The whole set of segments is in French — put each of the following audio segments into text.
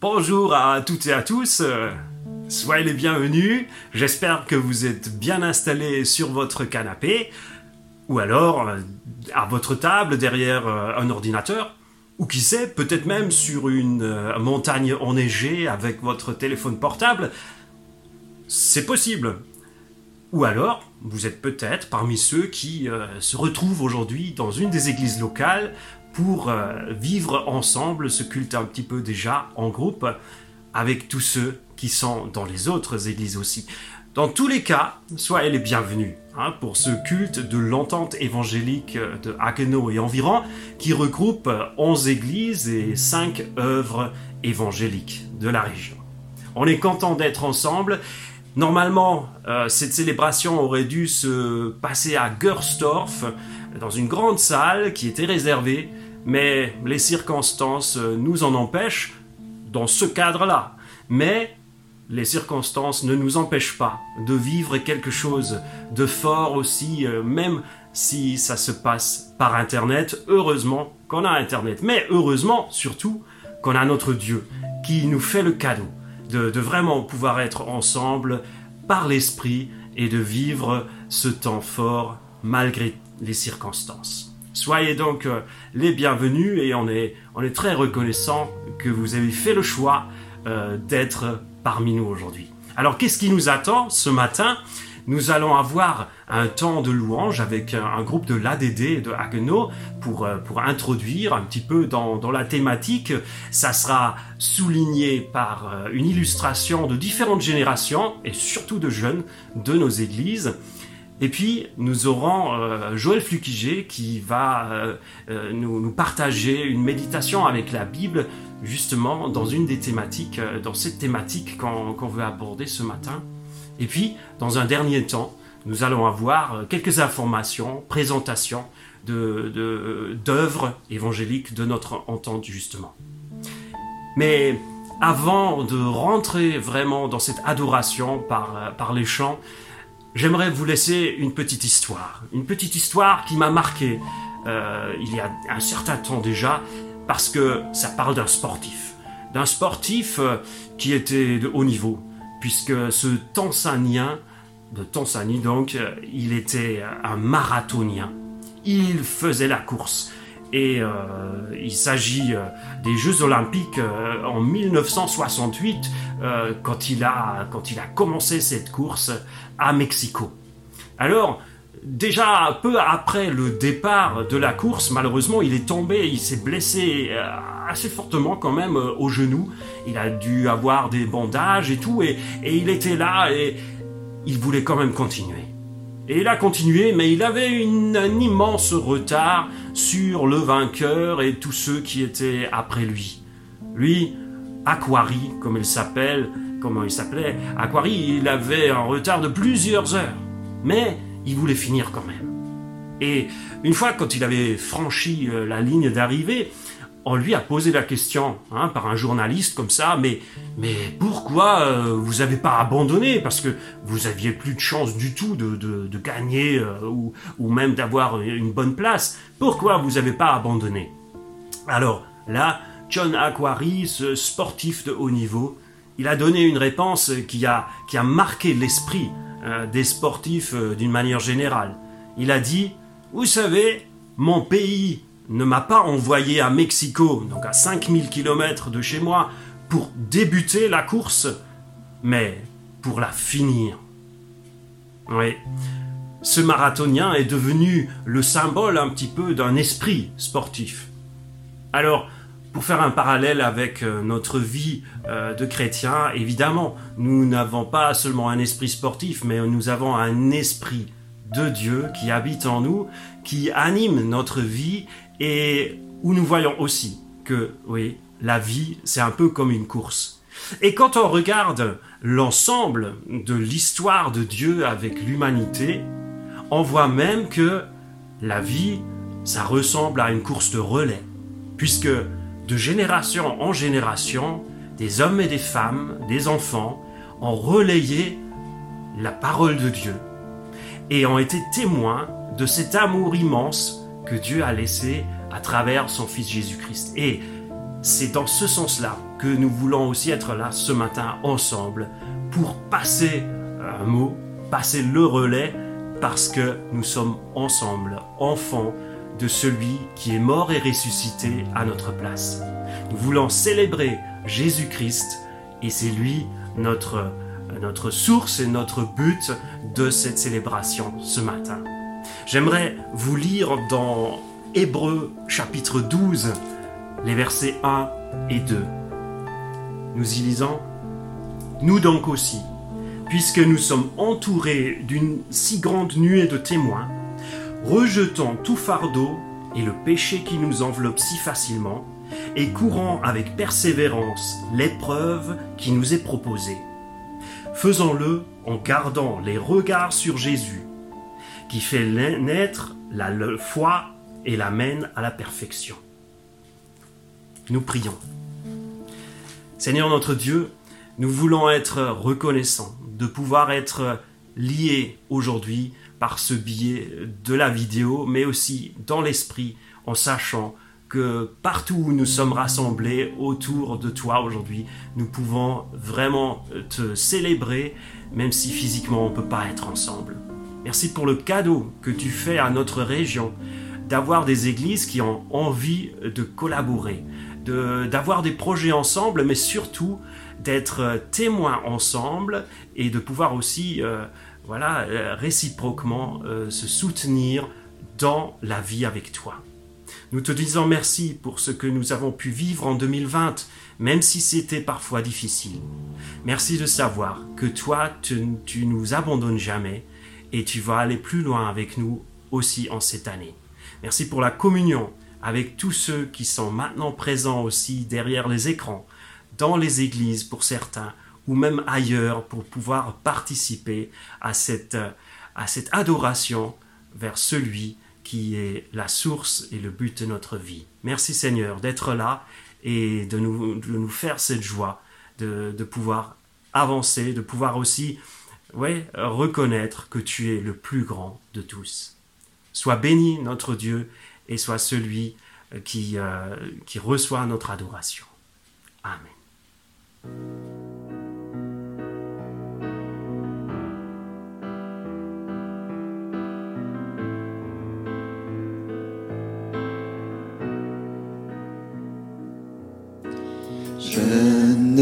Bonjour à toutes et à tous, euh, soyez les bienvenus, j'espère que vous êtes bien installés sur votre canapé, ou alors euh, à votre table derrière euh, un ordinateur, ou qui sait, peut-être même sur une montagne enneigée avec votre téléphone portable, c'est possible. Ou alors, vous êtes peut-être parmi ceux qui se retrouvent aujourd'hui dans une des églises locales pour euh, vivre ensemble ce culte un petit peu déjà en groupe avec tous ceux qui sont dans les autres églises aussi. Dans tous les cas, soyez les bienvenus hein, pour ce culte de l'entente évangélique de Haguenau et environ qui regroupe 11 églises et 5 œuvres évangéliques de la région. On est content d'être ensemble. Normalement, euh, cette célébration aurait dû se passer à Gerstorf, dans une grande salle qui était réservée mais les circonstances euh, nous en empêchent dans ce cadre-là. Mais les circonstances ne nous empêchent pas de vivre quelque chose de fort aussi, euh, même si ça se passe par Internet. Heureusement qu'on a Internet, mais heureusement surtout qu'on a notre Dieu qui nous fait le cadeau de, de vraiment pouvoir être ensemble par l'Esprit et de vivre ce temps fort malgré les circonstances. Soyez donc euh, les bienvenus et on est, très reconnaissant que vous avez fait le choix euh, d'être parmi nous aujourd'hui. Alors qu'est-ce qui nous attend ce matin? Nous allons avoir un temps de louange avec un, groupe de l'ADD de Haguenau pour, euh, introduire un petit peu dans, dans la thématique. Ça sera souligné par une illustration de différentes générations et surtout de jeunes de nos églises. Et puis, nous aurons euh, Joël Flukiger qui va euh, euh, nous, partager une méditation avec la Bible, justement, dans une des thématiques, dans cette thématique qu'on veut aborder ce matin. Et puis, dans un dernier temps, nous allons avoir quelques informations, présentations d'œuvres évangéliques de notre entente, justement. Mais avant de rentrer vraiment dans cette adoration par les chants, j'aimerais vous laisser une petite histoire. Une petite histoire qui m'a marqué euh, il y a un certain temps déjà, parce que ça parle d'un sportif. D'un sportif euh, qui était de haut niveau, puisque ce Tanzanien, de Tanzanie donc, euh, il était un marathonien. Il faisait la course. Et il s'agit des Jeux Olympiques en 1968, quand, il a, quand il a commencé cette course à Mexico. Alors, déjà peu après le départ de la course, malheureusement, il est tombé, il s'est blessé euh, assez fortement quand même euh, au genou. Il a dû avoir des bandages et tout, et, il était là et il voulait quand même continuer. Et il a continué, mais il avait un immense retard sur le vainqueur et tous ceux qui étaient après lui. Lui, Aquari, comme il s'appelle, comment il s'appelait, Aquari, il avait un retard de plusieurs heures. Mais il voulait finir quand même. Et une fois, quand il avait franchi euh, la ligne d'arrivée, on lui a posé la question hein, par un journaliste comme ça, mais, mais pourquoi euh, vous n'avez pas abandonné? Parce que vous aviez plus de chance du tout de, de, gagner euh, ou, ou, même d'avoir une bonne place. Pourquoi vous n'avez pas abandonné? Alors là, John Aquari, ce sportif de haut niveau, il a donné une réponse qui a, qui a marqué l'esprit euh, des sportifs euh, d'une manière générale. Il a dit, vous savez, mon pays ne m'a pas envoyé à Mexico, donc à 5000 km de chez moi, pour débuter la course, mais pour la finir. Oui, ce marathonien est devenu le symbole un petit peu d'un esprit sportif. Alors, pour faire un parallèle avec euh, notre vie euh, de chrétien, évidemment, nous n'avons pas seulement un esprit sportif, mais nous avons un esprit de Dieu qui habite en nous, qui anime notre vie et où nous voyons aussi que, oui, la vie, c'est un peu comme une course. Et quand on regarde l'ensemble de l'histoire de Dieu avec l'humanité, on voit même que la vie, ça ressemble à une course de relais, puisque de génération en génération, des hommes et des femmes, des enfants, ont relayé la parole de Dieu et ont été témoins de cet amour immense que Dieu a laissé à travers son Fils Jésus-Christ. Et c'est dans ce sens-là que nous voulons aussi être là ce matin ensemble pour passer un mot, passer le relais, parce que nous sommes ensemble, enfants de celui qui est mort et ressuscité à notre place. Nous voulons célébrer Jésus-Christ et c'est lui notre, notre source et notre but de cette célébration ce matin. J'aimerais vous lire dans Hébreu chapitre 12 les versets 1 et 2. Nous y lisons Nous donc aussi, puisque nous sommes entourés d'une si grande nuée de témoins, rejetons tout fardeau et le péché qui nous enveloppe si facilement, et courant avec persévérance l'épreuve qui nous est proposée. Faisons-le en gardant les regards sur Jésus, qui fait naître la foi et l'amène à la perfection. Nous prions. Seigneur notre Dieu, nous voulons être reconnaissants de pouvoir être liés aujourd'hui par ce biais de la vidéo, mais aussi dans l'esprit, en sachant que partout où nous sommes rassemblés autour de toi aujourd'hui, nous pouvons vraiment te célébrer, même si physiquement on ne peut pas être ensemble. Merci pour le cadeau que tu fais à notre région d'avoir des églises qui ont envie de collaborer, d'avoir des projets ensemble, mais surtout d'être témoins ensemble et de pouvoir aussi euh, voilà, euh, réciproquement euh, se soutenir dans la vie avec toi. Nous te disons merci pour ce que nous avons pu vivre en 2020, même si c'était parfois difficile. Merci de savoir que toi, tu, tu nous abandonnes jamais et tu vas aller plus loin avec nous aussi en cette année. Merci pour la communion avec tous ceux qui sont maintenant présents aussi derrière les écrans, dans les églises pour certains, ou même ailleurs pour pouvoir participer à cette, à cette adoration vers celui qui est la source et le but de notre vie. Merci Seigneur d'être là et de nous, de nous faire cette joie de, de pouvoir avancer, de pouvoir aussi ouais, reconnaître que tu es le plus grand de tous. Sois béni notre Dieu et sois celui qui, euh, qui reçoit notre adoration. Amen. Jeunes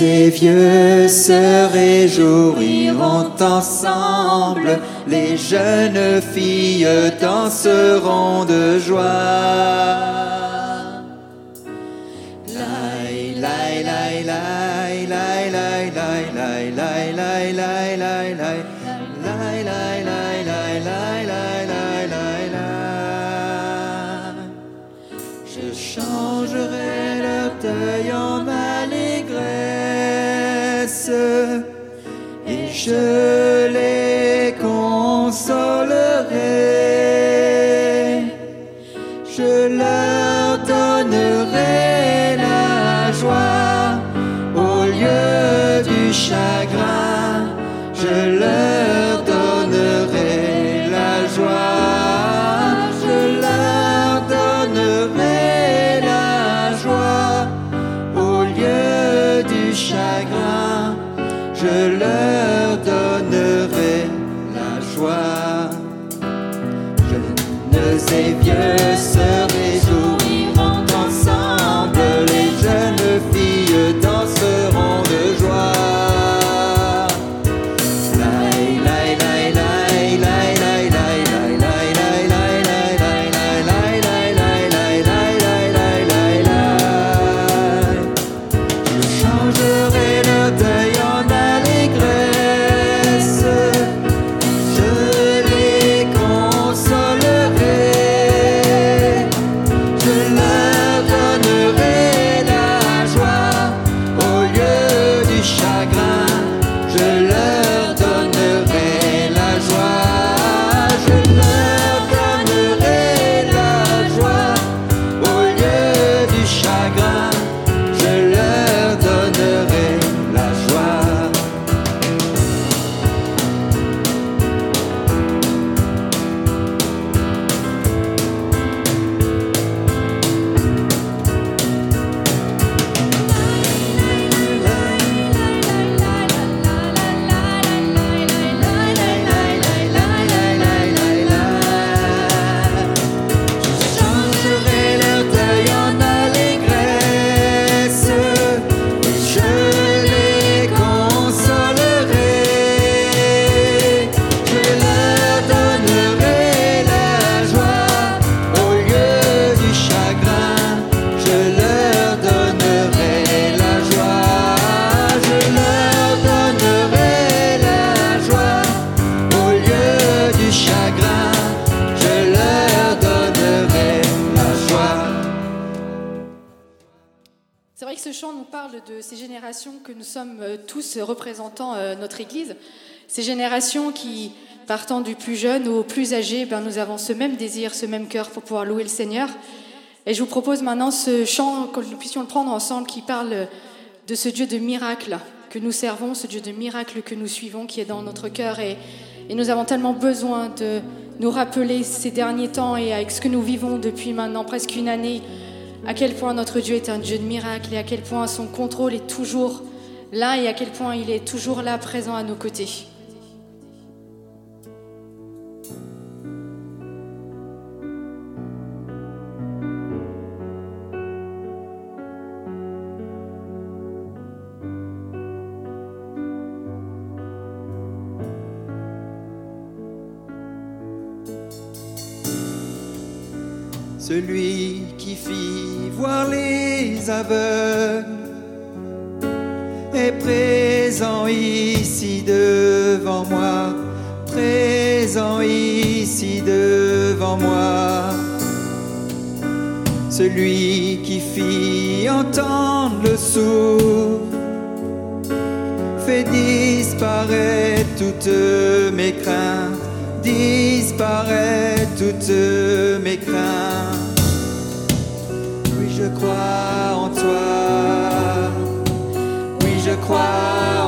et vieux se réjouiront ensemble, les jeunes filles danseront de joie. Je Ces générations qui, partant du plus jeune au plus âgé, ben, nous avons ce même désir, ce même cœur pour pouvoir louer le Seigneur. Et je vous propose maintenant ce chant, que nous puissions le prendre ensemble, qui parle de ce Dieu de miracle que nous servons, ce Dieu de miracle que nous suivons, qui est dans notre cœur. Et, et nous avons tellement besoin de nous rappeler ces derniers temps et avec ce que nous vivons depuis maintenant presque une année, à quel point notre Dieu est un Dieu de miracle et à quel point son contrôle est toujours là et à quel point il est toujours là, présent à nos côtés. Celui qui fit voir les aveugles est présent ici devant moi, présent ici devant moi. Celui qui fit entendre le sourd fait disparaître toutes mes craintes disparaît toutes je crois en toi. Oui, je crois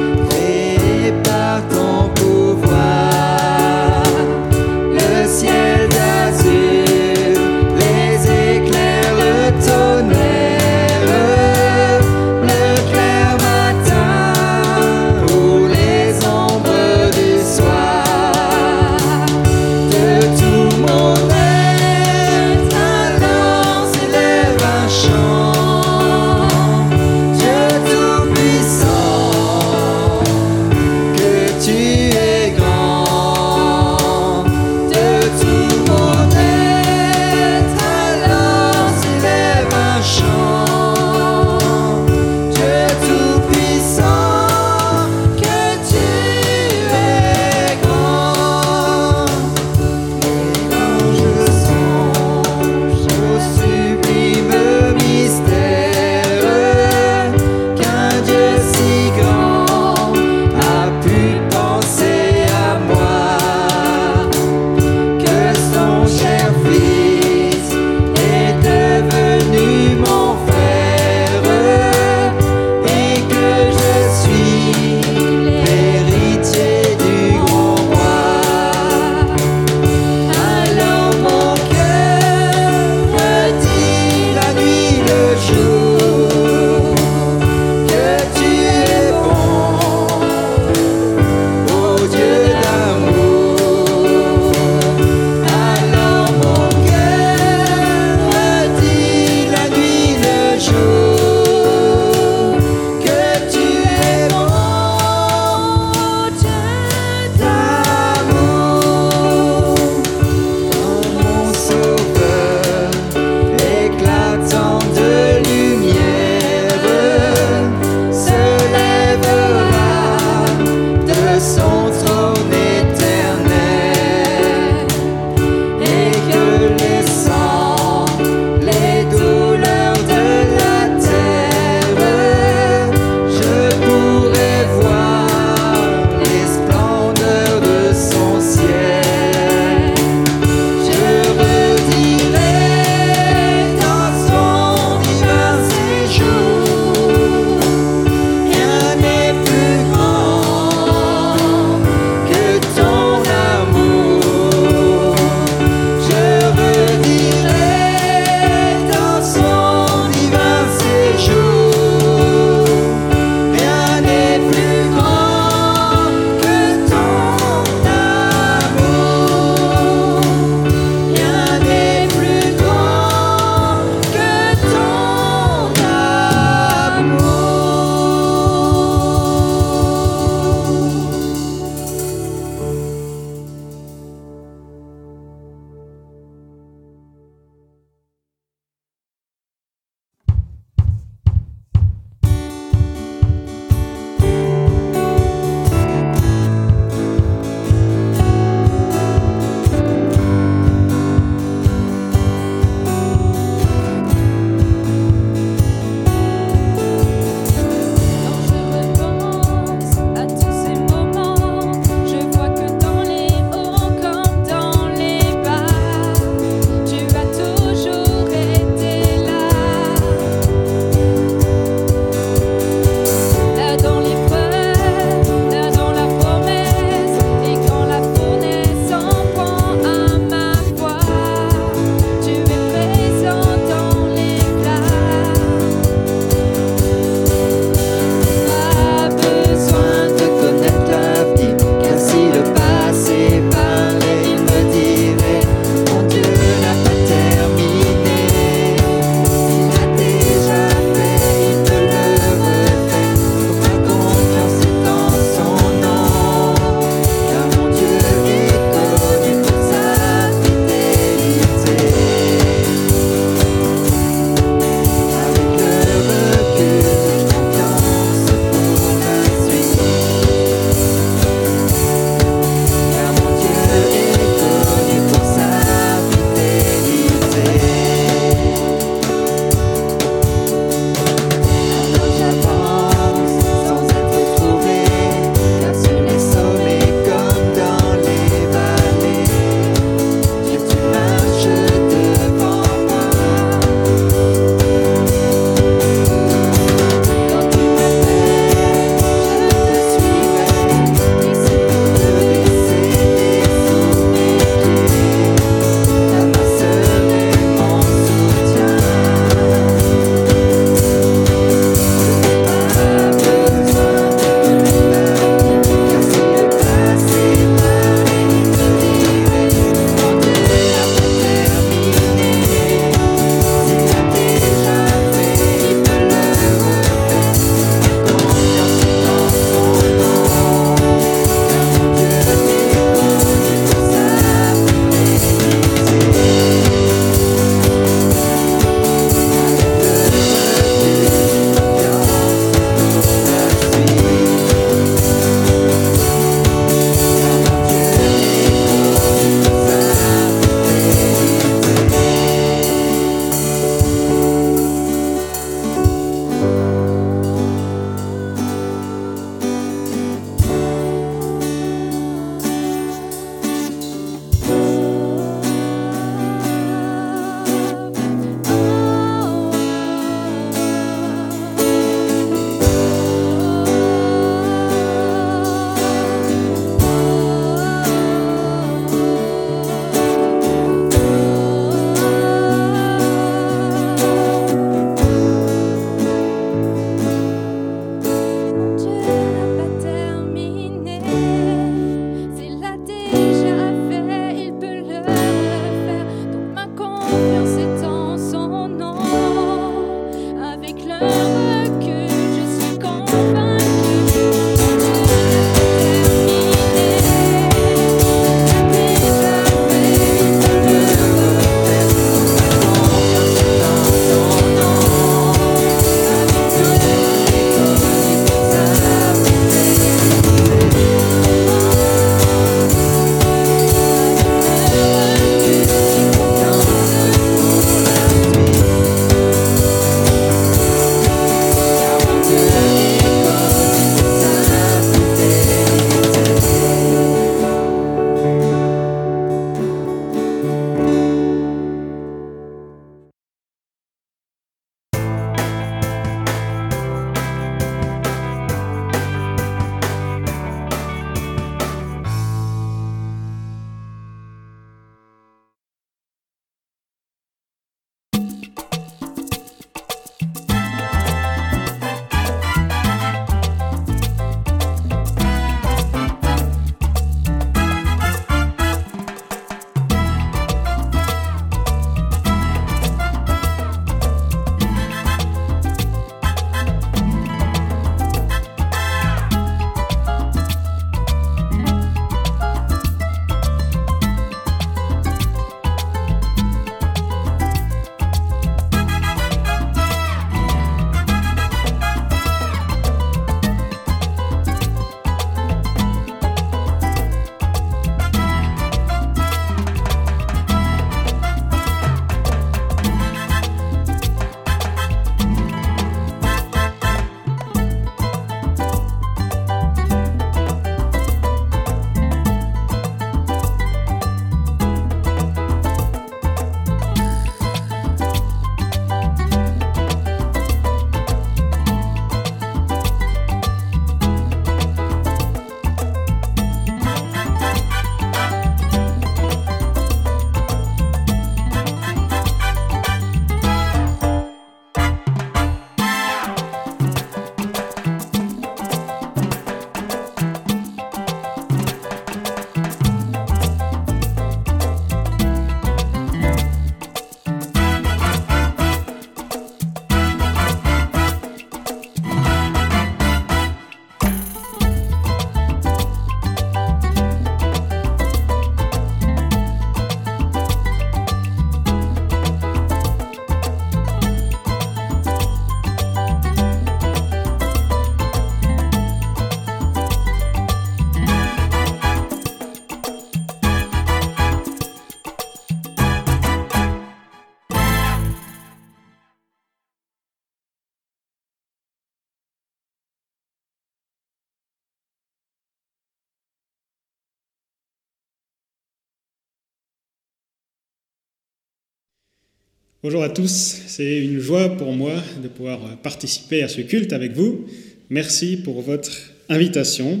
Bonjour à tous, c'est une joie pour moi de pouvoir participer à ce culte avec vous. Merci pour votre invitation.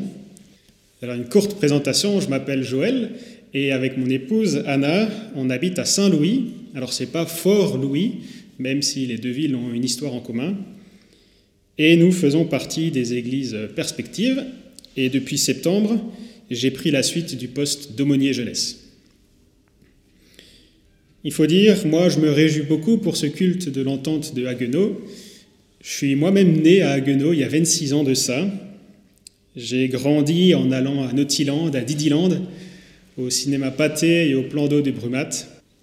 Alors une courte présentation, je m'appelle Joël et avec mon épouse Anna, on habite à Saint-Louis. Alors c'est pas Fort Louis, même si les deux villes ont une histoire en commun. Et nous faisons partie des églises perspectives et depuis septembre, j'ai pris la suite du poste d'aumônier jeunesse. Il faut dire, moi je me réjouis beaucoup pour ce culte de l'entente de Haguenau. Je suis moi-même né à Haguenau il y a 26 ans de ça. J'ai grandi en allant à Nautiland, à Didyland, au cinéma Pâté et au plan d'eau de Brumat.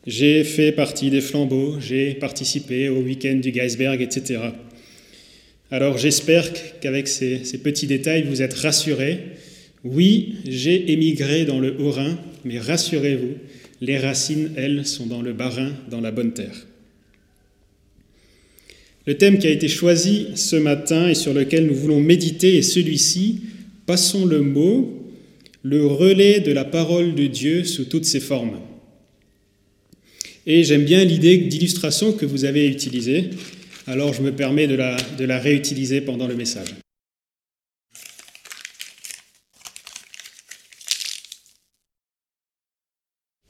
J'ai fait partie des flambeaux, j'ai participé au week-end du Geisberg, etc. Alors j'espère qu'avec ces, petits détails, vous êtes rassurés. Oui, j'ai émigré dans le Haut-Rhin, mais rassurez-vous, les racines, elles, sont dans le Bas-Rhin, dans la bonne terre. Le thème qui a été choisi ce matin et sur lequel nous voulons méditer est celui-ci, passons le mot, le relais de la parole de Dieu sous toutes ses formes. Et j'aime bien l'idée d'illustration que vous avez utilisée, alors je me permets de la, de la réutiliser pendant le message.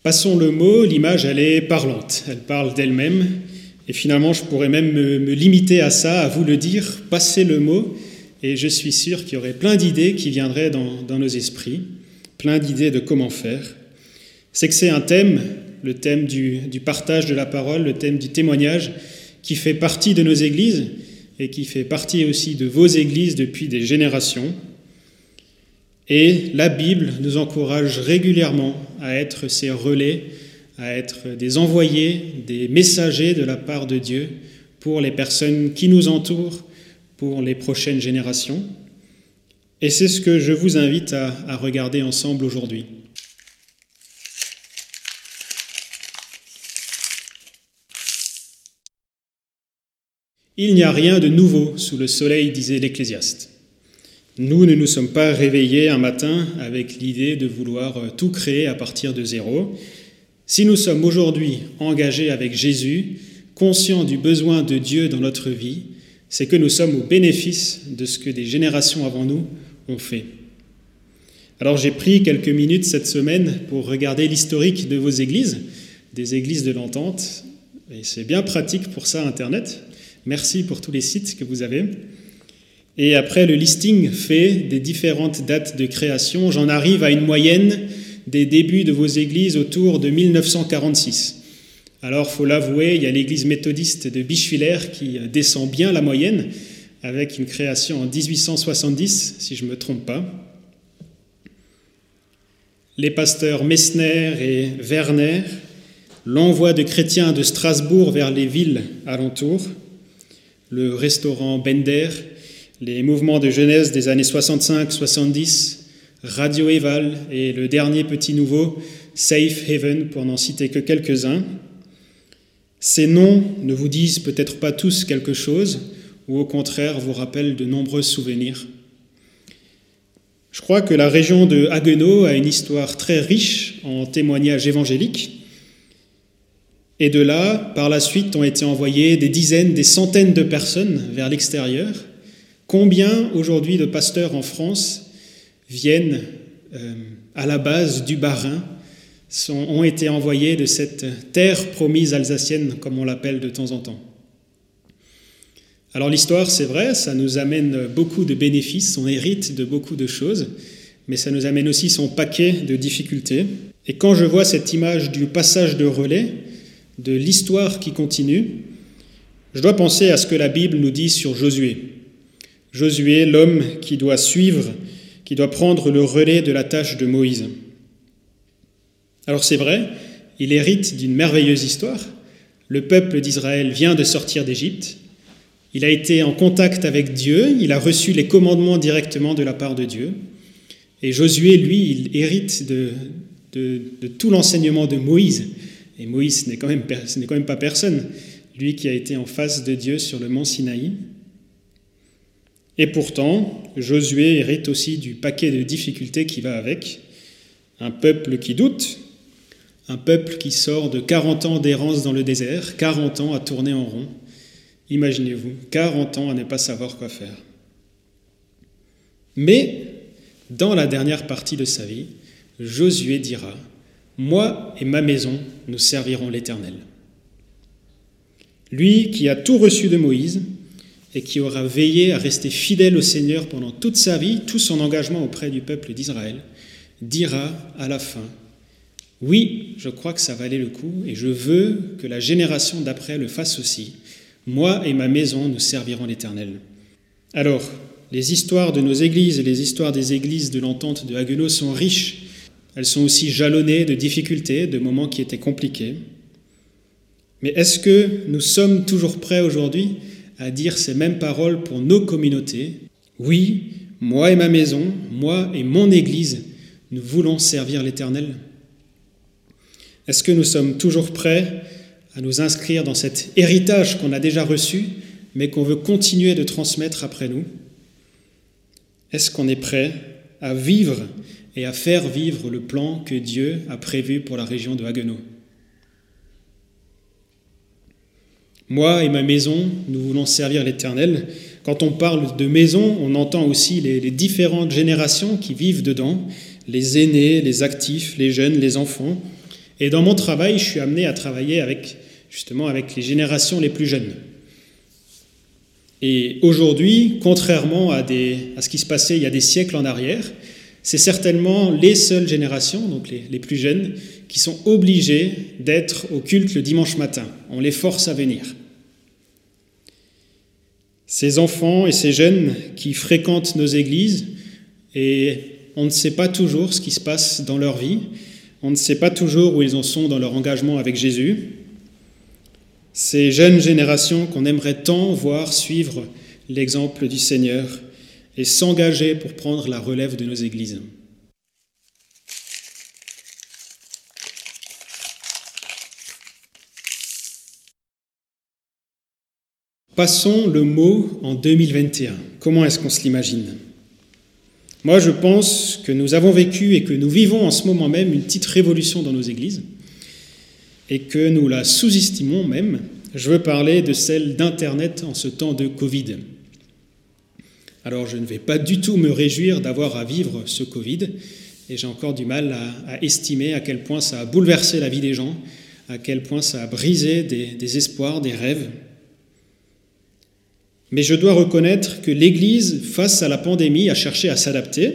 Passons le mot, l'image, elle est parlante, elle parle d'elle-même, et finalement, je pourrais même me, limiter à ça, à vous le dire, passez le mot, et je suis sûr qu'il y aurait plein d'idées qui viendraient dans, nos esprits, plein d'idées de comment faire. C'est que c'est un thème, le thème du partage de la parole, le thème du témoignage, qui fait partie de nos églises et qui fait partie aussi de vos églises depuis des générations. Et la Bible nous encourage régulièrement à être ces relais, à être des envoyés, des messagers de la part de Dieu pour les personnes qui nous entourent, pour les prochaines générations. Et c'est ce que je vous invite à, à regarder ensemble aujourd'hui. Il n'y a rien de nouveau sous le soleil, disait l'Ecclésiaste. Nous ne nous sommes pas réveillés un matin avec l'idée de vouloir tout créer à partir de zéro. Si nous sommes aujourd'hui engagés avec Jésus, conscients du besoin de Dieu dans notre vie, c'est que nous sommes au bénéfice de ce que des générations avant nous ont fait. Alors j'ai pris quelques minutes cette semaine pour regarder l'historique de vos églises, des églises de l'entente, et c'est bien pratique pour ça Internet. Merci pour tous les sites que vous avez. Et après le listing fait des différentes dates de création, j'en arrive à une moyenne des débuts de vos églises autour de 1946. Alors, faut l'avouer, il y a l'église méthodiste de Bischwiller qui descend bien la moyenne, avec une création en 1870, si je ne me trompe pas. Les pasteurs Messner et Werner, l'envoi de chrétiens de Strasbourg vers les villes alentours, le restaurant Bender, les mouvements de jeunesse des années 65-70, Radio Eval et le dernier petit nouveau, Safe Haven, pour n'en citer que quelques-uns. Ces noms ne vous disent peut-être pas tous quelque chose, ou au contraire vous rappellent de nombreux souvenirs. Je crois que la région de Haguenau a une histoire très riche en témoignages évangéliques. Et de là, par la suite, ont été envoyées des dizaines, des centaines de personnes vers l'extérieur. Combien aujourd'hui de pasteurs en France viennent euh, à la base du Bas-Rhin, ont été envoyés de cette terre promise alsacienne, comme on l'appelle de temps en temps? Alors l'histoire, c'est vrai, ça nous amène beaucoup de bénéfices, on hérite de beaucoup de choses, mais ça nous amène aussi son paquet de difficultés. Et quand je vois cette image du passage de relais, de l'histoire qui continue, je dois penser à ce que la Bible nous dit sur Josué. Josué, l'homme qui doit suivre, qui doit prendre le relais de la tâche de Moïse. Alors c'est vrai, il hérite d'une merveilleuse histoire. Le peuple d'Israël vient de sortir d'Égypte. Il a été en contact avec Dieu, il a reçu les commandements directement de la part de Dieu. Et Josué, lui, il hérite de, tout l'enseignement de Moïse. Et Moïse, ce n'est quand, même pas personne, lui qui a été en face de Dieu sur le mont Sinaï. Et pourtant, Josué hérite aussi du paquet de difficultés qui va avec. Un peuple qui doute, Un peuple qui sort de 40 ans d'errance dans le désert, 40 ans à tourner en rond. Imaginez-vous, 40 ans à ne pas savoir quoi faire. Mais, dans la dernière partie de sa vie, Josué dira, Moi et ma maison, nous servirons l'Éternel. Lui qui a tout reçu de Moïse et qui aura veillé à rester fidèle au Seigneur pendant toute sa vie, tout son engagement auprès du peuple d'Israël, dira à la fin, oui, je crois que ça valait le coup et je veux que la génération d'après le fasse aussi. Moi et ma maison, nous servirons l'Éternel. Alors, les histoires de nos églises et les histoires des églises de l'entente de Haguenau sont riches. Elles sont aussi jalonnées de difficultés, de moments qui étaient compliqués. Mais est-ce que nous sommes toujours prêts aujourd'hui à dire ces mêmes paroles pour nos communautés. Oui, moi et ma maison, moi et mon Église, nous voulons servir l'Éternel. Est-ce que nous sommes toujours prêts à nous inscrire dans cet héritage qu'on a déjà reçu, mais qu'on veut continuer de transmettre après nous? Est-ce qu'on est prêt à vivre et à faire vivre le plan que Dieu a prévu pour la région de Haguenau? Moi et ma maison, nous voulons servir l'Éternel. Quand on parle de maison, on entend aussi les, différentes générations qui vivent dedans, les aînés, les actifs, les jeunes, les enfants. Et dans mon travail, je suis amené à travailler avec justement avec les générations les plus jeunes. Et aujourd'hui, contrairement à, à, ce qui se passait il y a des siècles en arrière, c'est certainement les seules générations, donc les, les plus jeunes, qui sont obligées d'être au culte le dimanche matin. On les force à venir. Ces enfants et ces jeunes qui fréquentent nos églises, et on ne sait pas toujours ce qui se passe dans leur vie, on ne sait pas toujours où ils en sont dans leur engagement avec Jésus. Ces jeunes générations qu'on aimerait tant voir suivre l'exemple du Seigneur et s'engager pour prendre la relève de nos églises. Passons le mot en 2021. Comment est-ce qu'on se l'imagine? Moi, je pense que nous avons vécu et que nous vivons en ce moment même une petite révolution dans nos églises et que nous la sous-estimons même. Je veux parler de celle d'Internet en ce temps de Covid. Alors, je ne vais pas du tout me réjouir d'avoir à vivre ce Covid et j'ai encore du mal à, estimer à quel point ça a bouleversé la vie des gens, à quel point ça a brisé des espoirs, des rêves. Mais je dois reconnaître que l'Église, face à la pandémie, a cherché à s'adapter.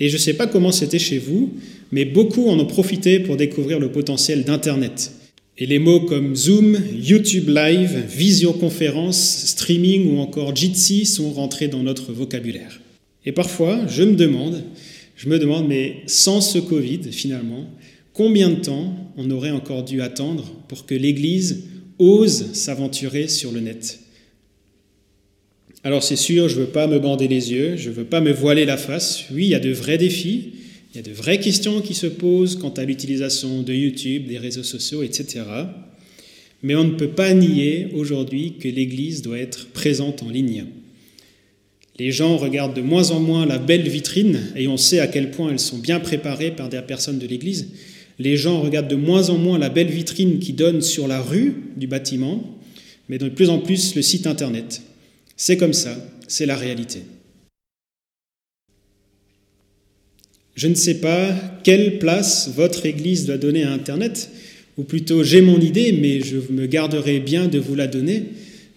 Et je ne sais pas comment c'était chez vous, mais beaucoup en ont profité pour découvrir le potentiel d'Internet. Et les mots comme Zoom, YouTube Live, visioconférence, streaming ou encore Jitsi sont rentrés dans notre vocabulaire. Et parfois, je me demande, je me demande, mais sans ce Covid, finalement, combien de temps on aurait encore dû attendre pour que l'Église ose s'aventurer sur le net? Alors c'est sûr, je ne veux pas me bander les yeux, je ne veux pas me voiler la face. Oui, il y a de vrais défis, il y a de vraies questions qui se posent quant à l'utilisation de YouTube, des réseaux sociaux, etc. Mais on ne peut pas nier aujourd'hui que l'Église doit être présente en ligne. Les gens regardent de moins en moins la belle vitrine, et on sait à quel point elles sont bien préparées par des personnes de l'Église. Les gens regardent de moins en moins la belle vitrine qui donne sur la rue du bâtiment, mais de plus en plus le site Internet. C'est comme ça, c'est la réalité. Je ne sais pas quelle place votre Église doit donner à Internet, ou plutôt j'ai mon idée, mais je me garderai bien de vous la donner,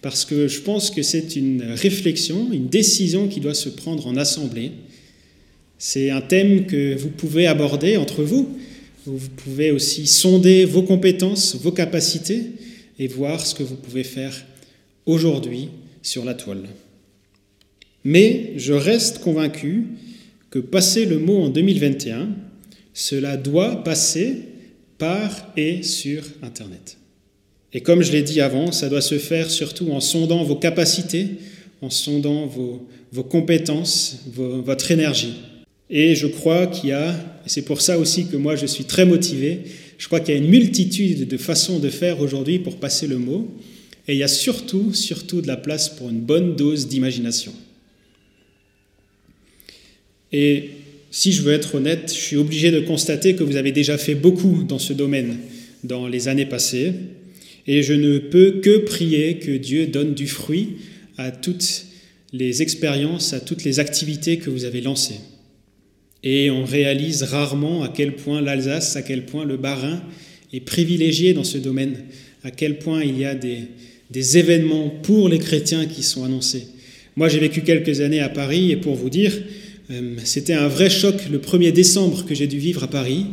parce que je pense que c'est une réflexion, une décision qui doit se prendre en assemblée. C'est un thème que vous pouvez aborder entre vous. Vous pouvez aussi sonder vos compétences, vos capacités, et voir ce que vous pouvez faire aujourd'hui sur la toile. Mais je reste convaincu que passer le mot en 2021, cela doit passer par et sur Internet. Et comme je l'ai dit avant, ça doit se faire surtout en sondant vos capacités, en sondant vos, vos compétences, votre énergie. Et je crois qu'il y a, et c'est pour ça aussi que moi je suis très motivé, je crois qu'il y a une multitude de façons de faire aujourd'hui pour passer le mot. Et il y a surtout, surtout de la place pour une bonne dose d'imagination. Et si je veux être honnête, je suis obligé de constater que vous avez déjà fait beaucoup dans ce domaine dans les années passées, et je ne peux que prier que Dieu donne du fruit à toutes les expériences, à toutes les activités que vous avez lancées. Et on réalise rarement à quel point l'Alsace, à quel point le Bas-Rhin est privilégié dans ce domaine, à quel point il y a des, des événements pour les chrétiens qui sont annoncés. Moi, j'ai vécu quelques années à Paris et pour vous dire, euh, c'était un vrai choc le 1er décembre que j'ai dû vivre à Paris.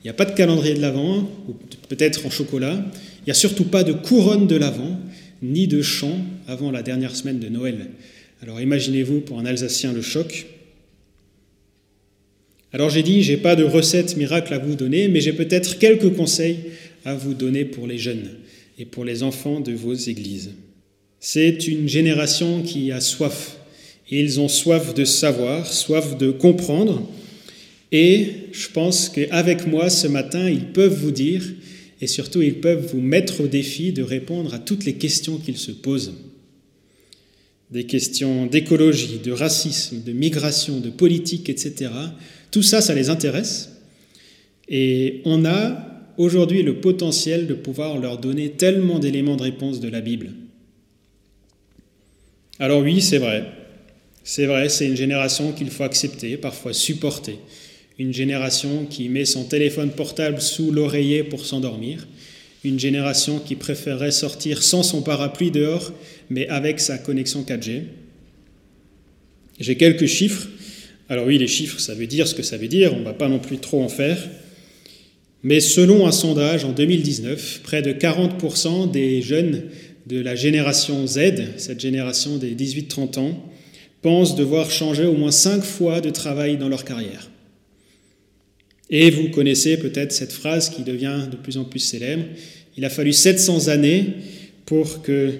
Il n'y a pas de calendrier de l'Avent, ou peut-être en chocolat. Il n'y a surtout pas de couronne de l'Avent, ni de chant avant la dernière semaine de Noël. Alors imaginez-vous pour un Alsacien le choc. Alors j'ai dit, j'ai pas de recette miracle à vous donner, mais j'ai peut-être quelques conseils à vous donner pour les jeunes et pour les enfants de vos églises. C'est une génération qui a soif. Ils ont soif de savoir, soif de comprendre. Et je pense qu'avec moi ce matin, ils peuvent vous dire, et surtout ils peuvent vous mettre au défi de répondre à toutes les questions qu'ils se posent. Des questions d'écologie, de racisme, de migration, de politique, etc. Tout ça, ça les intéresse. Et on a aujourd'hui le potentiel de pouvoir leur donner tellement d'éléments de réponse de la Bible. Alors oui, c'est vrai. C'est vrai, c'est une génération qu'il faut accepter, parfois supporter. Une génération qui met son téléphone portable sous l'oreiller pour s'endormir. Une génération qui préférerait sortir sans son parapluie dehors, mais avec sa connexion 4G. J'ai quelques chiffres. Alors oui, les chiffres, ça veut dire ce que ça veut dire, on ne va pas non plus trop en faire. Mais selon un sondage en 2019, près de 40% des jeunes de la génération Z, cette génération des 18-30 ans, pensent devoir changer au moins 5 fois de travail dans leur carrière. Et vous connaissez peut-être cette phrase qui devient de plus en plus célèbre. Il a fallu 700 années pour que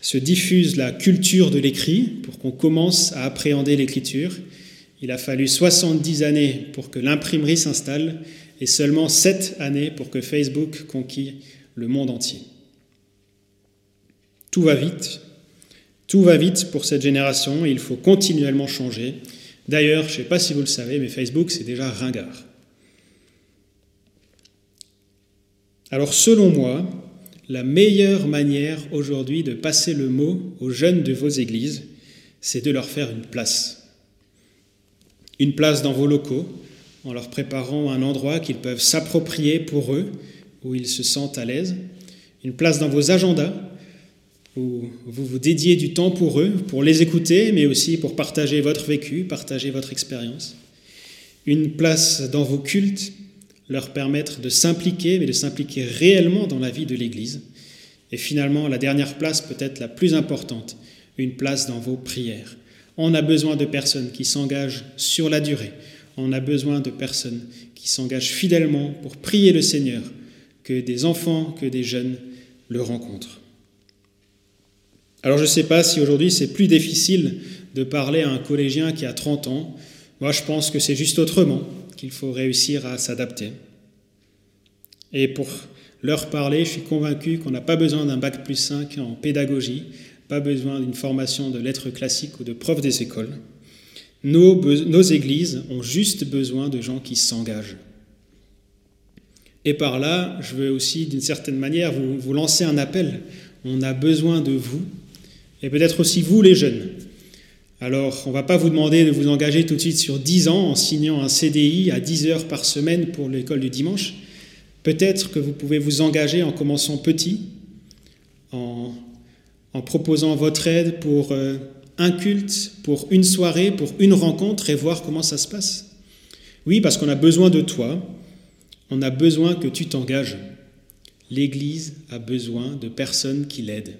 se diffuse la culture de l'écrit, pour qu'on commence à appréhender l'écriture. Il a fallu 70 années pour que l'imprimerie s'installe et seulement sept années pour que Facebook conquille le monde entier. Tout va vite, tout va vite pour cette génération et il faut continuellement changer. D'ailleurs, je ne sais pas si vous le savez, mais Facebook, c'est déjà ringard. Alors selon moi, la meilleure manière aujourd'hui de passer le mot aux jeunes de vos églises, c'est de leur faire une place. Une place dans vos locaux, en leur préparant un endroit qu'ils peuvent s'approprier pour eux, où ils se sentent à l'aise, une place dans vos agendas, où vous vous dédiez du temps pour eux, pour les écouter, mais aussi pour partager votre vécu, partager votre expérience, une place dans vos cultes, leur permettre de s'impliquer, mais de s'impliquer réellement dans la vie de l'Église, et finalement la dernière place peut-être la plus importante, une place dans vos prières. On a besoin de personnes qui s'engagent sur la durée, on a besoin de personnes qui s'engagent fidèlement pour prier le Seigneur, que des enfants, que des jeunes le rencontrent. Alors je ne sais pas si aujourd'hui c'est plus difficile de parler à un collégien qui a 30 ans. Moi je pense que c'est juste autrement qu'il faut réussir à s'adapter. Et pour leur parler, je suis convaincu qu'on n'a pas besoin d'un bac plus 5 en pédagogie, pas besoin d'une formation de lettres classiques ou de prof des écoles. Nos, églises ont juste besoin de gens qui s'engagent. Et par là, je veux aussi, d'une certaine manière, vous, lancer un appel. On a besoin de vous, et peut-être aussi vous, les jeunes. Alors, on ne va pas vous demander de vous engager tout de suite sur 10 ans en signant un CDI à 10 heures par semaine pour l'école du dimanche. Peut-être que vous pouvez vous engager en commençant petit, en, en proposant votre aide pour euh, un culte, pour une soirée, pour une rencontre et voir comment ça se passe. Oui, parce qu'on a besoin de toi, on a besoin que tu t'engages. L'Église a besoin de personnes qui l'aident.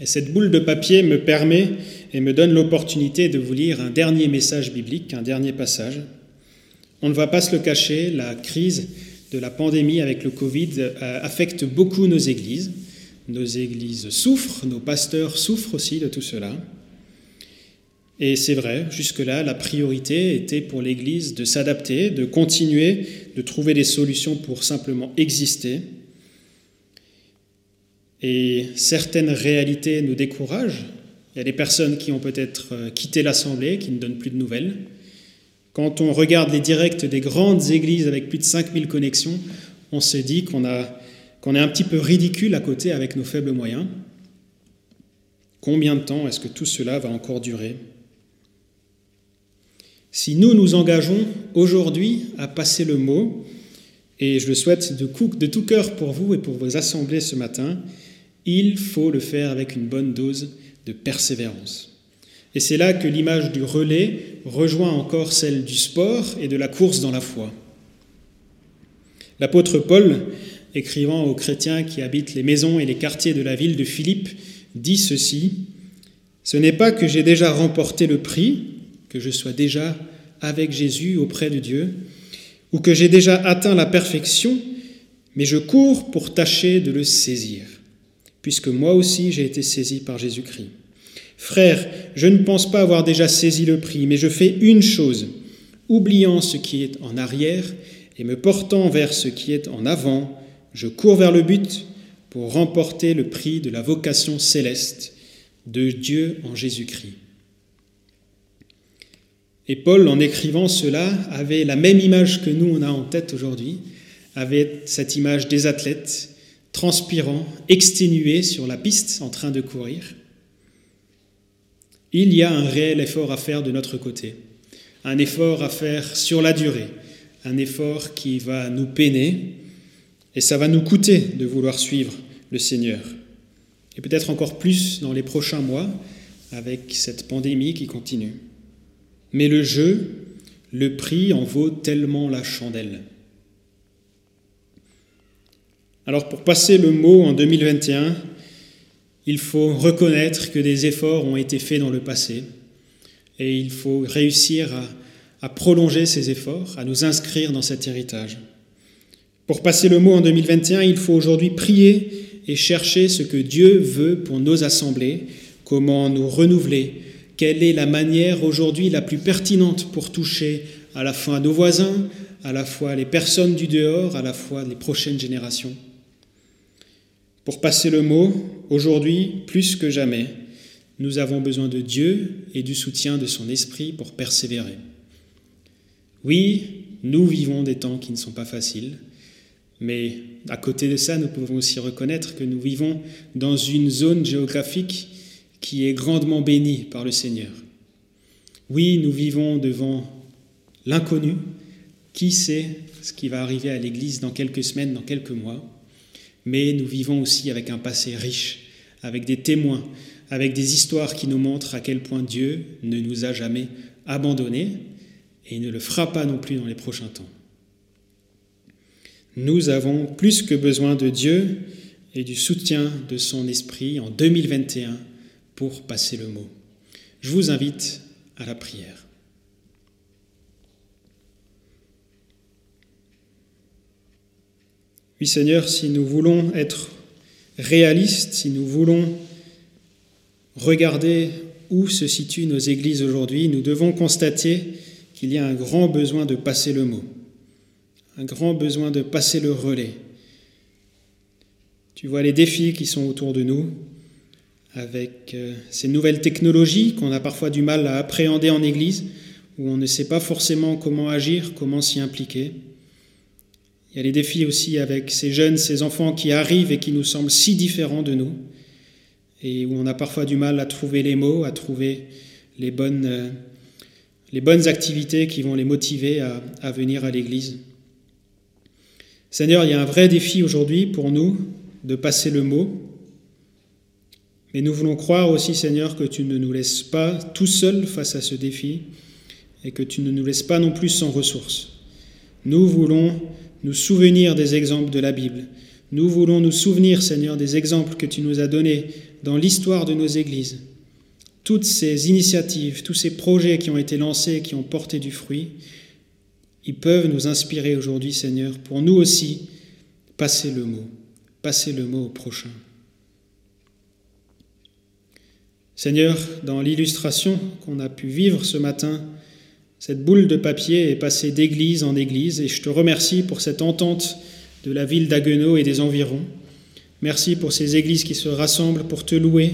Et cette boule de papier me permet et me donne l'opportunité de vous lire un dernier message biblique, un dernier passage. On ne va pas se le cacher, la crise de la pandémie avec le Covid euh, affecte beaucoup nos églises. Nos églises souffrent, nos pasteurs souffrent aussi de tout cela. Et c'est vrai, jusque-là, la priorité était pour l'Église de s'adapter, de continuer, de trouver des solutions pour simplement exister. et certaines réalités nous découragent. Il y a des personnes qui ont peut-être euh, quitté l'Assemblée, qui ne donnent plus de nouvelles. Quand on regarde les directs des grandes églises avec plus de 5000 connexions, on se dit qu'on est un petit peu ridicule à côté avec nos faibles moyens. Combien de temps est-ce que tout cela va encore durer? Si nous nous engageons aujourd'hui à passer le mot, et je le souhaite de tout cœur pour vous et pour vos assemblées ce matin, il faut le faire avec une bonne dose de persévérance. Et c'est là que l'image du relais rejoint encore celle du sport et de la course dans la foi. L'apôtre Paul, écrivant aux chrétiens qui habitent les maisons et les quartiers de la ville de Philippe, dit ceci, Ce n'est pas que j'ai déjà remporté le prix, que je sois déjà avec Jésus auprès de Dieu, ou que j'ai déjà atteint la perfection, mais je cours pour tâcher de le saisir puisque moi aussi j'ai été saisi par Jésus-Christ. Frère, je ne pense pas avoir déjà saisi le prix, mais je fais une chose, oubliant ce qui est en arrière et me portant vers ce qui est en avant, je cours vers le but pour remporter le prix de la vocation céleste de Dieu en Jésus-Christ. Et Paul, en écrivant cela, avait la même image que nous on a en tête aujourd'hui, avait cette image des athlètes transpirant, exténué sur la piste en train de courir. Il y a un réel effort à faire de notre côté, un effort à faire sur la durée, un effort qui va nous peiner et ça va nous coûter de vouloir suivre le Seigneur. Et peut-être encore plus dans les prochains mois avec cette pandémie qui continue. Mais le jeu, le prix en vaut tellement la chandelle. Alors pour passer le mot en 2021, il faut reconnaître que des efforts ont été faits dans le passé et il faut réussir à, prolonger ces efforts, à nous inscrire dans cet héritage. Pour passer le mot en 2021, il faut aujourd'hui prier et chercher ce que Dieu veut pour nos assemblées, comment nous renouveler, quelle est la manière aujourd'hui la plus pertinente pour toucher à la fois nos voisins, à la fois les personnes du dehors, à la fois les prochaines générations. Pour passer le mot, aujourd'hui, plus que jamais, nous avons besoin de Dieu et du soutien de son Esprit pour persévérer. Oui, nous vivons des temps qui ne sont pas faciles, mais à côté de ça, nous pouvons aussi reconnaître que nous vivons dans une zone géographique qui est grandement bénie par le Seigneur. Oui, nous vivons devant l'inconnu. Qui sait ce qui va arriver à l'Église dans quelques semaines, dans quelques mois? Mais nous vivons aussi avec un passé riche, avec des témoins, avec des histoires qui nous montrent à quel point Dieu ne nous a jamais abandonnés et ne le fera pas non plus dans les prochains temps. Nous avons plus que besoin de Dieu et du soutien de son esprit en 2021 pour passer le mot. Je vous invite à la prière. Oui Seigneur, si nous voulons être réalistes, si nous voulons regarder où se situent nos églises aujourd'hui, nous devons constater qu'il y a un grand besoin de passer le mot, un grand besoin de passer le relais. Tu vois les défis qui sont autour de nous, avec euh, ces nouvelles technologies qu'on a parfois du mal à appréhender en Église, où on ne sait pas forcément comment agir, comment s'y impliquer. Il y a les défis aussi avec ces jeunes, ces enfants qui arrivent et qui nous semblent si différents de nous, et où on a parfois du mal à trouver les mots, à trouver les bonnes, euh, activités qui vont les motiver à, à venir à l'Église. Seigneur, il y a un vrai défi aujourd'hui pour nous de passer le mot, mais nous voulons croire aussi, Seigneur, que tu ne nous laisses pas tout seuls face à ce défi et que tu ne nous laisses pas non plus sans ressources. Nous voulons nous souvenir des exemples de la Bible. Nous voulons nous souvenir, Seigneur, des exemples que tu nous as donnés dans l'histoire de nos églises. Toutes ces initiatives, tous ces projets qui ont été lancés, qui ont porté du fruit, ils peuvent nous inspirer aujourd'hui, Seigneur, pour nous aussi passer le mot, passer le mot au prochain. Seigneur, dans l'illustration qu'on a pu vivre ce matin, cette boule de papier est passée d'église en église et je te remercie pour cette entente de la ville d'Aguenau et des environs, Merci pour ces églises qui se rassemblent pour te louer,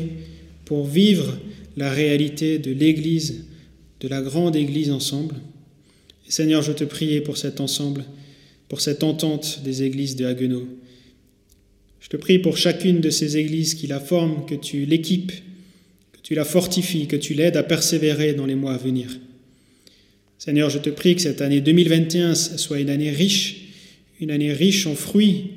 pour vivre la réalité de l'Église, de la grande Église ensemble. Seigneur, je te prie pour cet ensemble, pour cette entente des églises de Haguenau. Je te prie pour chacune de ces églises qui la forment, que tu l'équipes, que tu la fortifies, que tu l'aides à persévérer dans les mois à venir. Seigneur, je te prie que cette année 2021 soit une année riche, une année riche en fruits,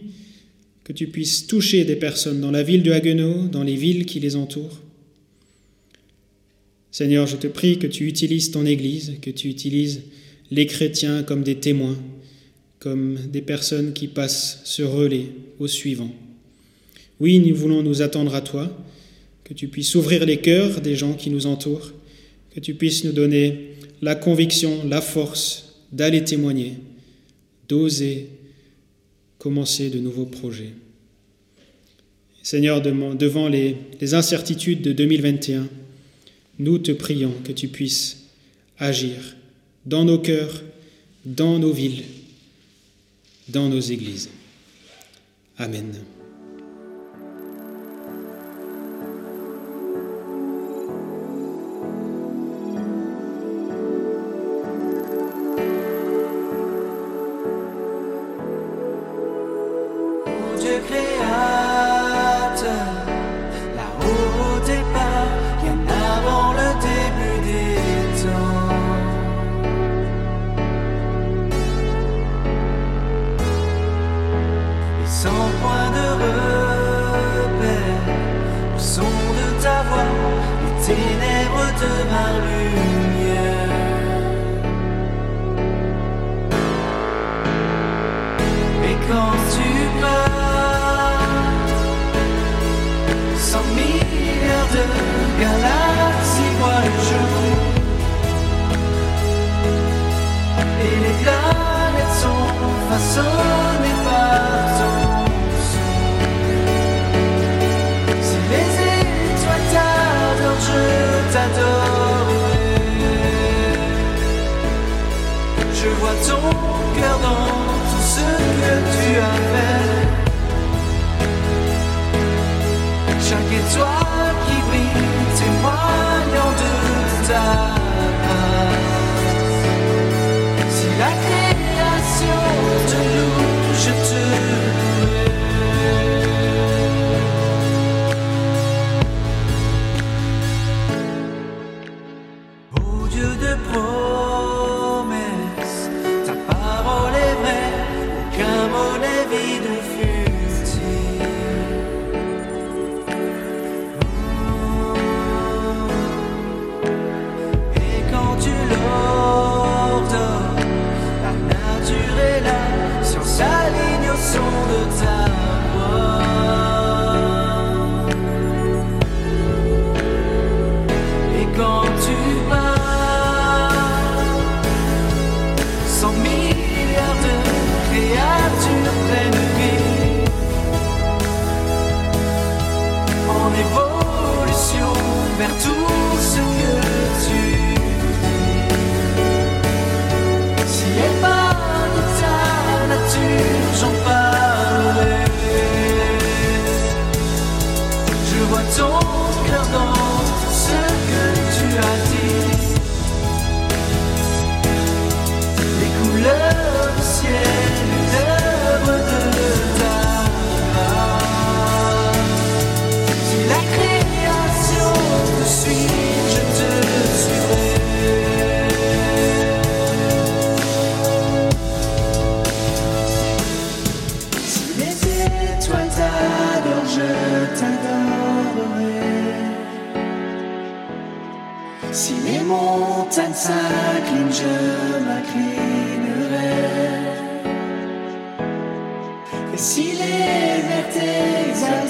que tu puisses toucher des personnes dans la ville de Haguenau, dans les villes qui les entourent. Seigneur, je te prie que tu utilises ton Église, que tu utilises les chrétiens comme des témoins, comme des personnes qui passent ce relais au suivant. Oui, nous voulons nous attendre à toi, que tu puisses ouvrir les cœurs des gens qui nous entourent, que tu puisses nous donner la conviction, la force d'aller témoigner, d'oser commencer de nouveaux projets. Seigneur, devant les, incertitudes de 2021, nous te prions que tu puisses agir dans nos cœurs, dans nos villes, dans nos églises. Amen.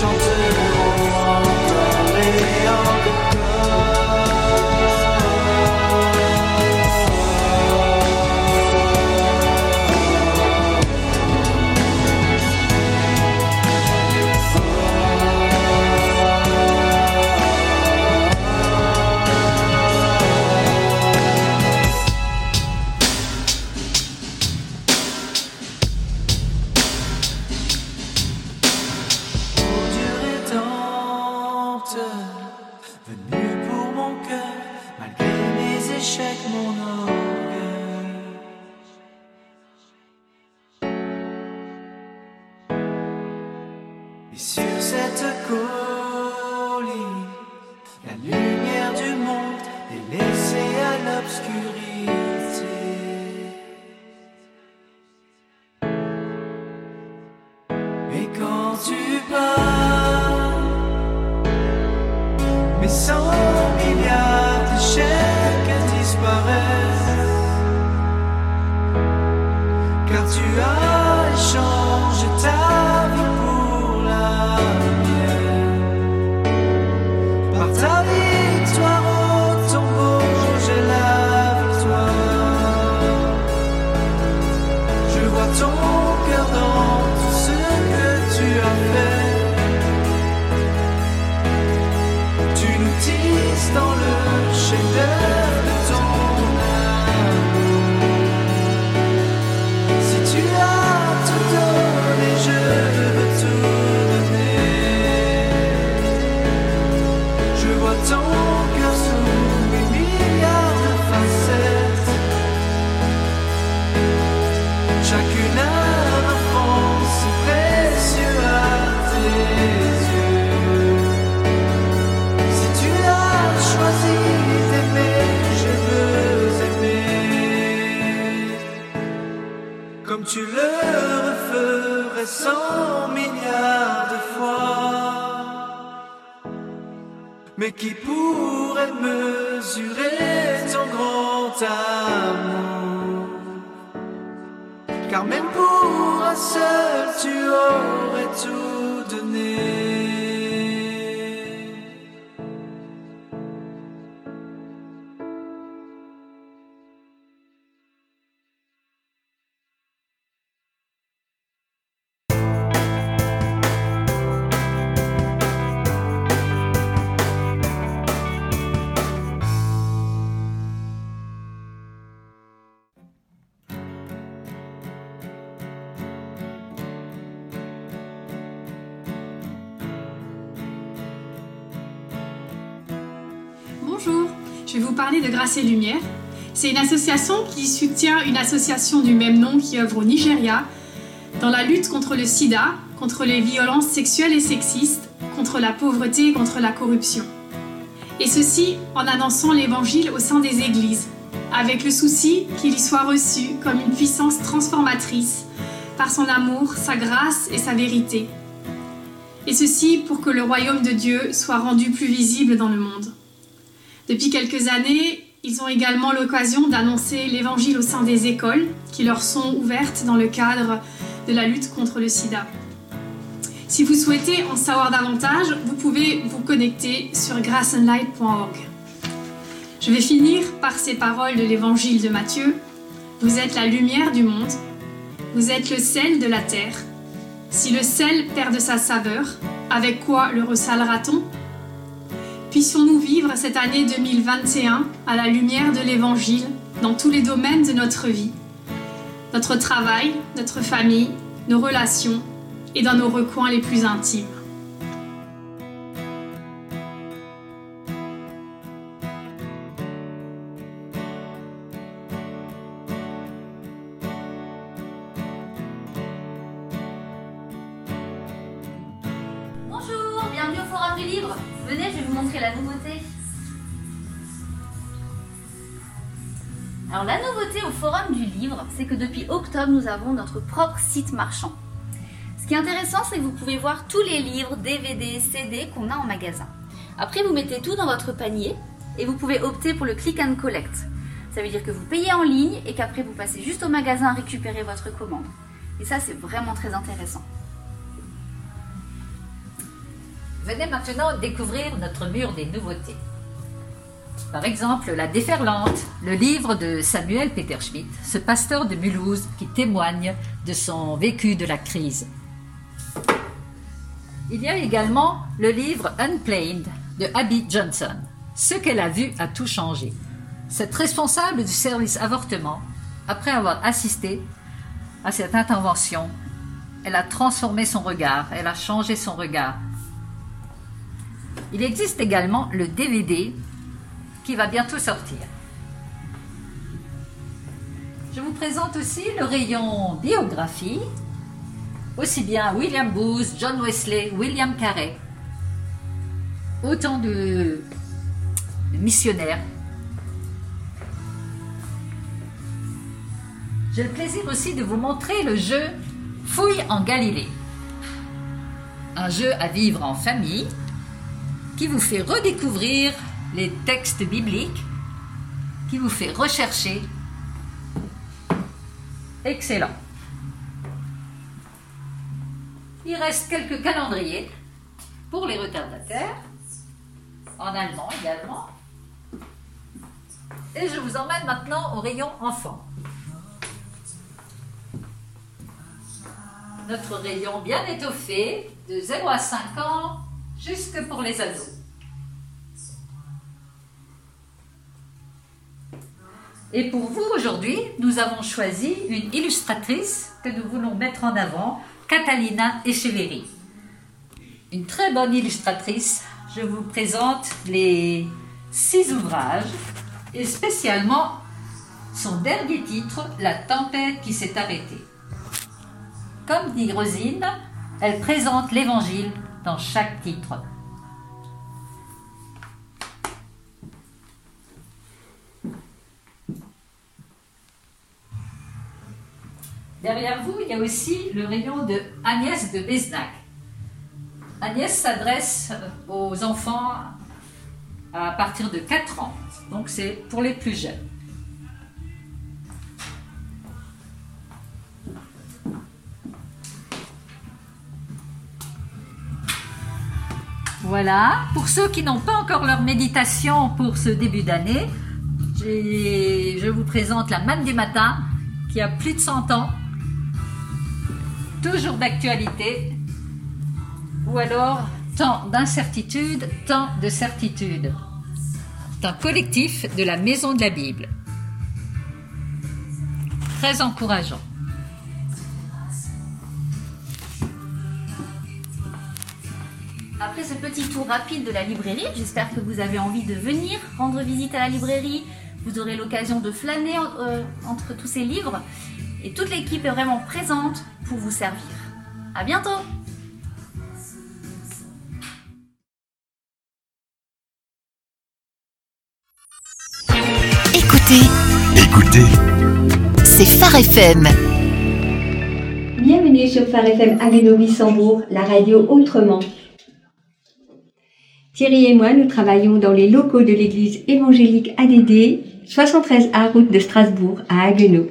从此 C'est une association qui soutient une association du même nom qui œuvre au Nigeria dans la lutte contre le sida, contre les violences sexuelles et sexistes, contre la pauvreté et contre la corruption. Et ceci en annonçant l'évangile au sein des églises, avec le souci qu'il y soit reçu comme une puissance transformatrice par son amour, sa grâce et sa vérité. Et ceci pour que le royaume de Dieu soit rendu plus visible dans le monde. Depuis quelques années, ils ont également l'occasion d'annoncer l'évangile au sein des écoles qui leur sont ouvertes dans le cadre de la lutte contre le sida. Si vous souhaitez en savoir davantage, vous pouvez vous connecter sur graceandlight.org. Je vais finir par ces paroles de l'évangile de Matthieu. Vous êtes la lumière du monde, vous êtes le sel de la terre. Si le sel perd de sa saveur, avec quoi le ressalera-t-on Puissions-nous vivre cette année 2021 à la lumière de l'Évangile dans tous les domaines de notre vie, notre travail, notre famille, nos relations et dans nos recoins les plus intimes. Nous avons notre propre site marchand. Ce qui est intéressant, c'est que vous pouvez voir tous les livres, DVD, CD qu'on a en magasin. Après, vous mettez tout dans votre panier et vous pouvez opter pour le click and collect. Ça veut dire que vous payez en ligne et qu'après vous passez juste au magasin récupérer votre commande. Et ça, c'est vraiment très intéressant. Venez maintenant découvrir notre mur des nouveautés. Par exemple, La Déferlante, le livre de Samuel Peter Schmidt, ce pasteur de Mulhouse qui témoigne de son vécu de la crise. Il y a également le livre Unplanned de Abby Johnson. Ce qu'elle a vu a tout changé. Cette responsable du service avortement, après avoir assisté à cette intervention, elle a transformé son regard, elle a changé son regard. Il existe également le DVD qui va bientôt sortir. Je vous présente aussi le rayon biographie, aussi bien William Booth, John Wesley, William Carey, autant de, de missionnaires. J'ai le plaisir aussi de vous montrer le jeu Fouille en Galilée. Un jeu à vivre en famille qui vous fait redécouvrir les textes bibliques, qui vous fait rechercher. Excellent. Il reste quelques calendriers pour les retardataires, en allemand également. Et je vous emmène maintenant au rayon enfant. Notre rayon bien étoffé, de 0 à 5 ans, jusque pour les ados. Et pour vous aujourd'hui, nous avons choisi une illustratrice que nous voulons mettre en avant, Catalina Echeverry. Une très bonne illustratrice. Je vous présente les six ouvrages et spécialement son dernier titre, La tempête qui s'est arrêtée. Comme dit Rosine, elle présente l'évangile dans chaque titre. Derrière vous, il y a aussi le rayon de Agnès de Besnac. Agnès s'adresse aux enfants à partir de 4 ans, donc c'est pour les plus jeunes. Voilà, pour ceux qui n'ont pas encore leur méditation pour ce début d'année, je vous présente la manne du matin qui a plus de 100 ans, toujours d'actualité, ou alors tant d'incertitude, tant de certitude. C'est un collectif de la Maison de la Bible. Très encourageant. Après ce petit tour rapide de la librairie, j'espère que vous avez envie de venir rendre visite à la librairie. Vous aurez l'occasion de flâner euh, entre tous ces livres. Et toute l'équipe est vraiment présente pour vous servir. À bientôt Écoutez, Écoutez, c'est Phare FM. Bienvenue sur Phare FM Haguenau-Bissembourg, la radio autrement. Thierry et moi, nous travaillons dans les locaux de l'église évangélique ADD, 73A route de Strasbourg, à Haguenau.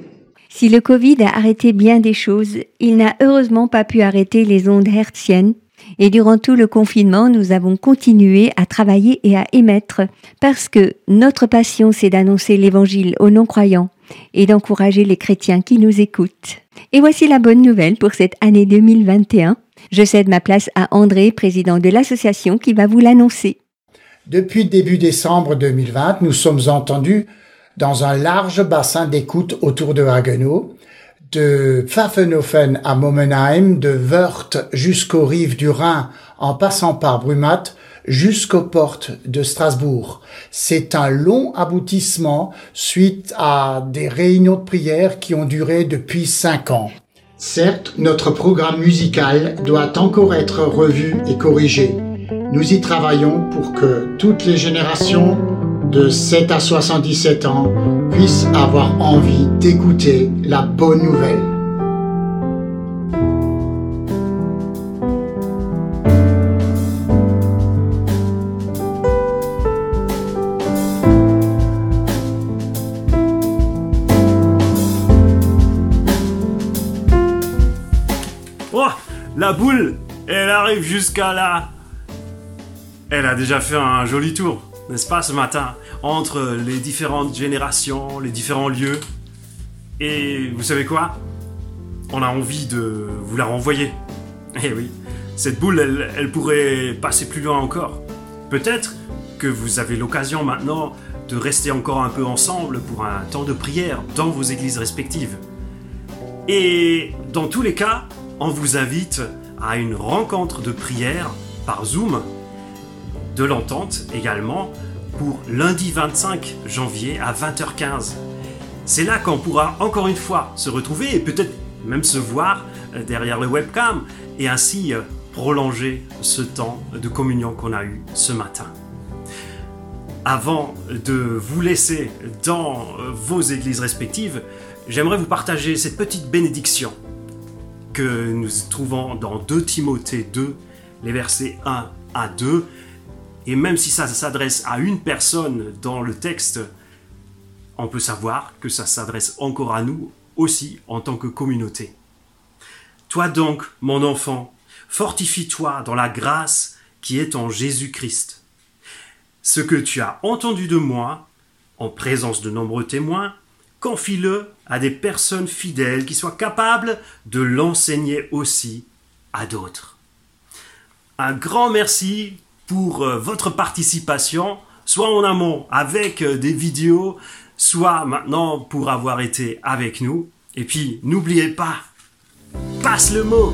Si le Covid a arrêté bien des choses, il n'a heureusement pas pu arrêter les ondes hertziennes. Et durant tout le confinement, nous avons continué à travailler et à émettre parce que notre passion, c'est d'annoncer l'évangile aux non-croyants et d'encourager les chrétiens qui nous écoutent. Et voici la bonne nouvelle pour cette année 2021. Je cède ma place à André, président de l'association, qui va vous l'annoncer. Depuis début décembre 2020, nous sommes entendus dans un large bassin d'écoute autour de Haguenau, de Pfaffenhofen à Momenheim, de Wörth jusqu'aux rives du Rhin, en passant par Brumath, jusqu'aux portes de Strasbourg. C'est un long aboutissement suite à des réunions de prière qui ont duré depuis cinq ans. Certes, notre programme musical doit encore être revu et corrigé. Nous y travaillons pour que toutes les générations de 7 à 77 ans puissent avoir envie d'écouter la bonne nouvelle. Jusqu'à là. Elle a déjà fait un joli tour, n'est-ce pas, ce matin, entre les différentes générations, les différents lieux. Et vous savez quoi? On a envie de vous la renvoyer. Eh oui, cette boule, elle, elle pourrait passer plus loin encore. Peut-être que vous avez l'occasion maintenant de rester encore un peu ensemble pour un temps de prière dans vos églises respectives. Et dans tous les cas, on vous invite à une rencontre de prière par Zoom, de l'entente également, pour lundi 25 janvier à 20h15. C'est là qu'on pourra encore une fois se retrouver et peut-être même se voir euh, derrière le webcam et ainsi euh, prolonger ce temps de communion qu'on a eu ce matin. Avant de vous laisser dans euh, vos églises respectives, j'aimerais vous partager cette petite bénédiction que nous trouvons dans 2 Timothée 2, les versets 1 à 2. Et même si ça s'adresse à une personne dans le texte, on peut savoir que ça s'adresse encore à nous aussi en tant que communauté. Toi donc, mon enfant, fortifie-toi dans la grâce qui est en Jésus-Christ. Ce que tu as entendu de moi, en présence de nombreux témoins, confie-le à des personnes fidèles qui soient capables de l'enseigner aussi à d'autres. Un grand merci pour euh, votre participation, soit en amont avec euh, des vidéos, soit maintenant pour avoir été avec nous. Et puis, n'oubliez pas, passe le mot